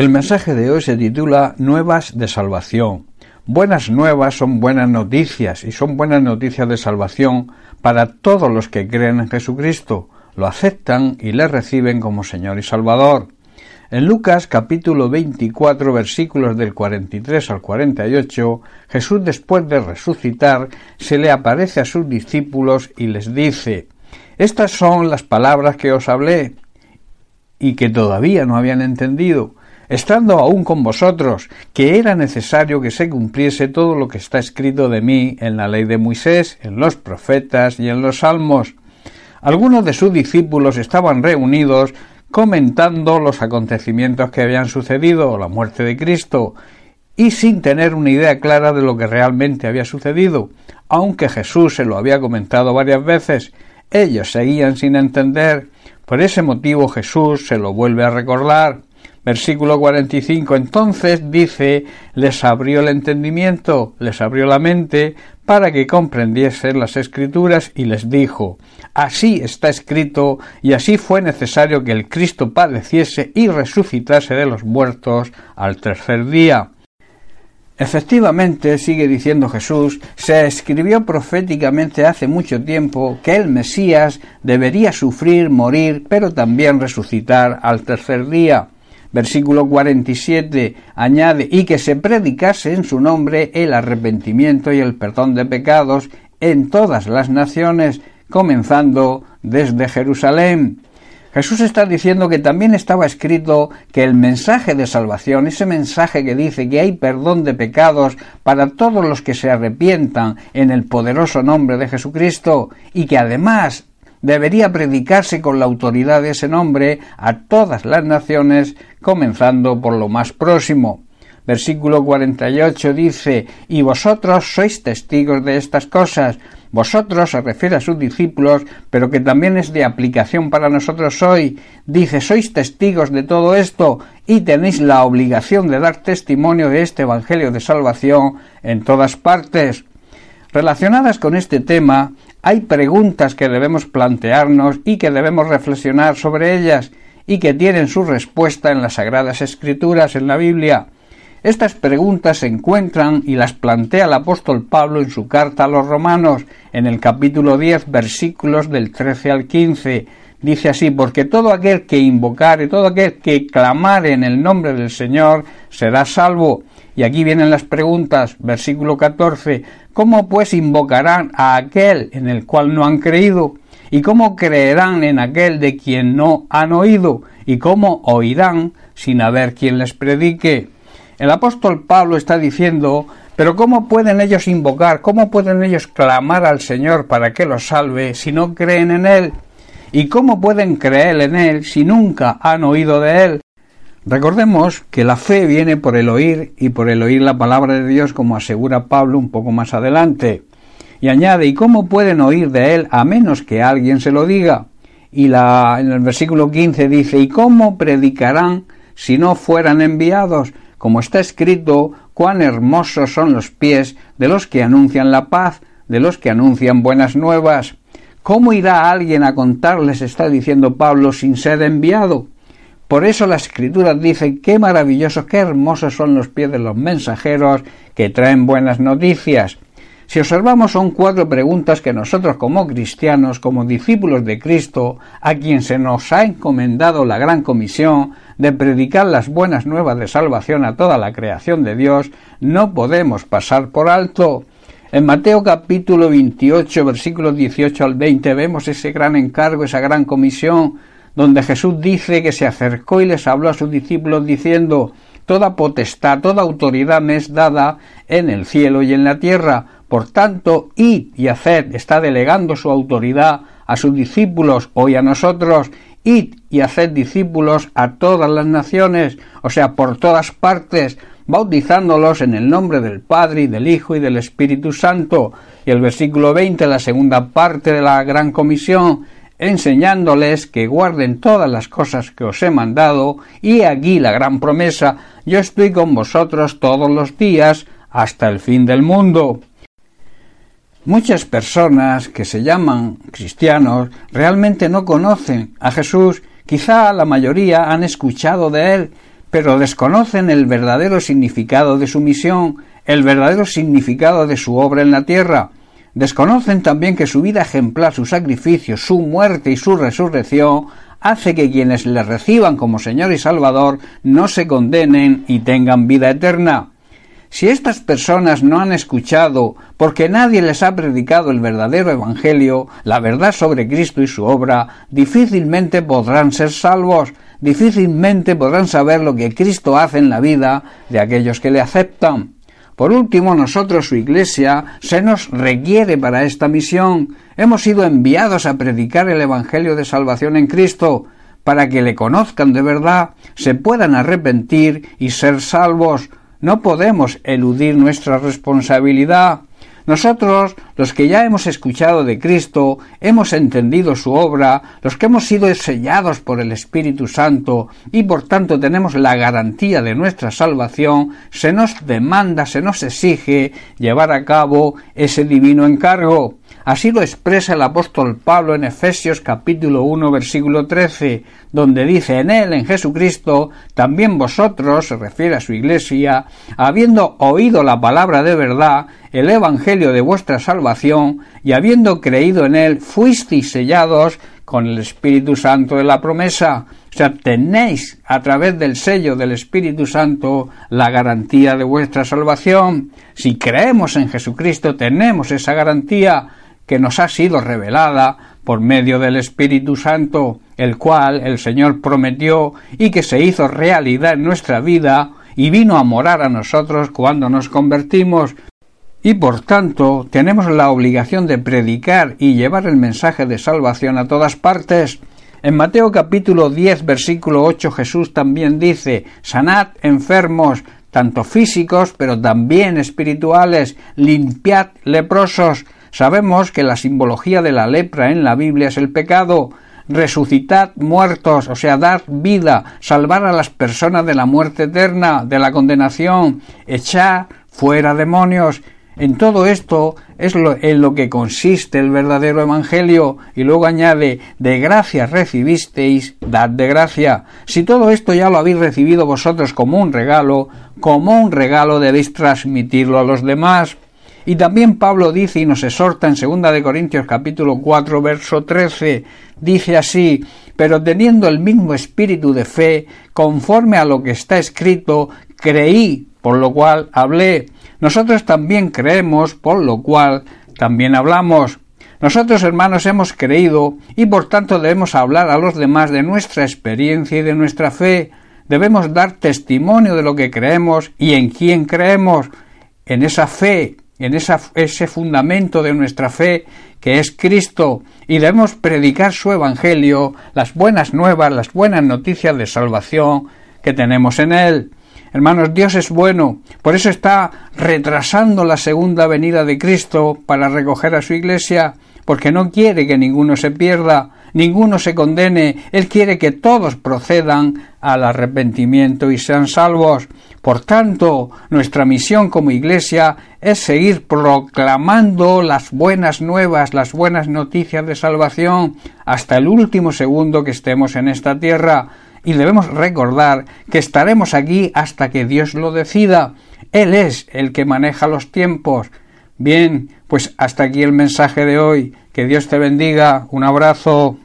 El mensaje de hoy se titula Nuevas de Salvación. Buenas nuevas son buenas noticias y son buenas noticias de salvación para todos los que creen en Jesucristo, lo aceptan y le reciben como Señor y Salvador. En Lucas capítulo 24 versículos del 43 al 48, Jesús después de resucitar se le aparece a sus discípulos y les dice Estas son las palabras que os hablé y que todavía no habían entendido estando aún con vosotros, que era necesario que se cumpliese todo lo que está escrito de mí en la ley de Moisés, en los profetas y en los salmos. Algunos de sus discípulos estaban reunidos comentando los acontecimientos que habían sucedido, la muerte de Cristo, y sin tener una idea clara de lo que realmente había sucedido, aunque Jesús se lo había comentado varias veces, ellos seguían sin entender. Por ese motivo Jesús se lo vuelve a recordar. Versículo 45. Entonces dice, les abrió el entendimiento, les abrió la mente, para que comprendiesen las escrituras y les dijo, así está escrito, y así fue necesario que el Cristo padeciese y resucitase de los muertos al tercer día. Efectivamente, sigue diciendo Jesús, se escribió proféticamente hace mucho tiempo que el Mesías debería sufrir, morir, pero también resucitar al tercer día. Versículo 47 añade, y que se predicase en su nombre el arrepentimiento y el perdón de pecados en todas las naciones, comenzando desde Jerusalén. Jesús está diciendo que también estaba escrito que el mensaje de salvación, ese mensaje que dice que hay perdón de pecados para todos los que se arrepientan en el poderoso nombre de Jesucristo, y que además debería predicarse con la autoridad de ese nombre a todas las naciones, comenzando por lo más próximo. Versículo 48 dice, Y vosotros sois testigos de estas cosas. Vosotros se refiere a sus discípulos, pero que también es de aplicación para nosotros hoy. Dice, sois testigos de todo esto y tenéis la obligación de dar testimonio de este Evangelio de Salvación en todas partes. Relacionadas con este tema, hay preguntas que debemos plantearnos y que debemos reflexionar sobre ellas y que tienen su respuesta en las Sagradas Escrituras, en la Biblia. Estas preguntas se encuentran y las plantea el apóstol Pablo en su carta a los romanos, en el capítulo 10, versículos del 13 al 15. Dice así, porque todo aquel que invocare, todo aquel que clamare en el nombre del Señor, será salvo. Y aquí vienen las preguntas, versículo 14, ¿cómo pues invocarán a aquel en el cual no han creído? ¿Y cómo creerán en aquel de quien no han oído? ¿Y cómo oirán sin haber quien les predique? El apóstol Pablo está diciendo, pero ¿cómo pueden ellos invocar, cómo pueden ellos clamar al Señor para que los salve si no creen en Él? ¿Y cómo pueden creer en Él si nunca han oído de Él? Recordemos que la fe viene por el oír y por el oír la palabra de Dios, como asegura Pablo un poco más adelante. Y añade, ¿y cómo pueden oír de él a menos que alguien se lo diga? Y la, en el versículo 15 dice, ¿y cómo predicarán si no fueran enviados? Como está escrito, cuán hermosos son los pies de los que anuncian la paz, de los que anuncian buenas nuevas. ¿Cómo irá alguien a contarles, está diciendo Pablo, sin ser enviado? Por eso la Escritura dice qué maravillosos, qué hermosos son los pies de los mensajeros que traen buenas noticias. Si observamos son cuatro preguntas que nosotros como cristianos, como discípulos de Cristo, a quien se nos ha encomendado la gran comisión de predicar las buenas nuevas de salvación a toda la creación de Dios, no podemos pasar por alto. En Mateo capítulo 28, versículos 18 al 20 vemos ese gran encargo, esa gran comisión donde Jesús dice que se acercó y les habló a sus discípulos diciendo Toda potestad, toda autoridad me es dada en el cielo y en la tierra. Por tanto, id y haced, está delegando su autoridad a sus discípulos, hoy a nosotros, id y haced discípulos a todas las naciones, o sea, por todas partes, bautizándolos en el nombre del Padre y del Hijo y del Espíritu Santo. Y el versículo 20, la segunda parte de la gran comisión, enseñándoles que guarden todas las cosas que os he mandado, y aquí la gran promesa, yo estoy con vosotros todos los días hasta el fin del mundo. Muchas personas que se llaman cristianos realmente no conocen a Jesús, quizá la mayoría han escuchado de él, pero desconocen el verdadero significado de su misión, el verdadero significado de su obra en la tierra. Desconocen también que su vida ejemplar, su sacrificio, su muerte y su resurrección hace que quienes le reciban como Señor y Salvador no se condenen y tengan vida eterna. Si estas personas no han escuchado, porque nadie les ha predicado el verdadero Evangelio, la verdad sobre Cristo y su obra, difícilmente podrán ser salvos, difícilmente podrán saber lo que Cristo hace en la vida de aquellos que le aceptan. Por último, nosotros, su Iglesia, se nos requiere para esta misión. Hemos sido enviados a predicar el Evangelio de salvación en Cristo, para que le conozcan de verdad, se puedan arrepentir y ser salvos, no podemos eludir nuestra responsabilidad. Nosotros, los que ya hemos escuchado de Cristo, hemos entendido su obra, los que hemos sido sellados por el Espíritu Santo y por tanto tenemos la garantía de nuestra salvación, se nos demanda, se nos exige llevar a cabo ese divino encargo. Así lo expresa el apóstol Pablo en Efesios capítulo 1 versículo 13, donde dice en él, en Jesucristo, también vosotros, se refiere a su iglesia, habiendo oído la palabra de verdad, el evangelio de vuestra salvación, y habiendo creído en él, fuisteis sellados con el Espíritu Santo de la promesa. O sea, tenéis a través del sello del Espíritu Santo la garantía de vuestra salvación. Si creemos en Jesucristo, tenemos esa garantía que nos ha sido revelada por medio del Espíritu Santo, el cual el Señor prometió y que se hizo realidad en nuestra vida y vino a morar a nosotros cuando nos convertimos, y por tanto tenemos la obligación de predicar y llevar el mensaje de salvación a todas partes. En Mateo capítulo 10 versículo 8 Jesús también dice Sanad enfermos, tanto físicos pero también espirituales, limpiad leprosos, Sabemos que la simbología de la lepra en la Biblia es el pecado, resucitar muertos, o sea, dar vida, salvar a las personas de la muerte eterna, de la condenación, echar fuera demonios. En todo esto es lo, en lo que consiste el verdadero Evangelio y luego añade de gracia recibisteis, dad de gracia. Si todo esto ya lo habéis recibido vosotros como un regalo, como un regalo debéis transmitirlo a los demás. Y también Pablo dice y nos exhorta en 2 de Corintios capítulo 4 verso 13, dice así, pero teniendo el mismo espíritu de fe, conforme a lo que está escrito, creí, por lo cual hablé. Nosotros también creemos, por lo cual también hablamos. Nosotros, hermanos, hemos creído y por tanto debemos hablar a los demás de nuestra experiencia y de nuestra fe. Debemos dar testimonio de lo que creemos y en quién creemos, en esa fe en ese fundamento de nuestra fe que es Cristo y debemos predicar su Evangelio, las buenas nuevas, las buenas noticias de salvación que tenemos en Él. Hermanos, Dios es bueno, por eso está retrasando la segunda venida de Cristo para recoger a su iglesia, porque no quiere que ninguno se pierda, ninguno se condene, Él quiere que todos procedan al arrepentimiento y sean salvos. Por tanto, nuestra misión como Iglesia es seguir proclamando las buenas nuevas, las buenas noticias de salvación hasta el último segundo que estemos en esta tierra, y debemos recordar que estaremos aquí hasta que Dios lo decida. Él es el que maneja los tiempos. Bien, pues hasta aquí el mensaje de hoy. Que Dios te bendiga. Un abrazo.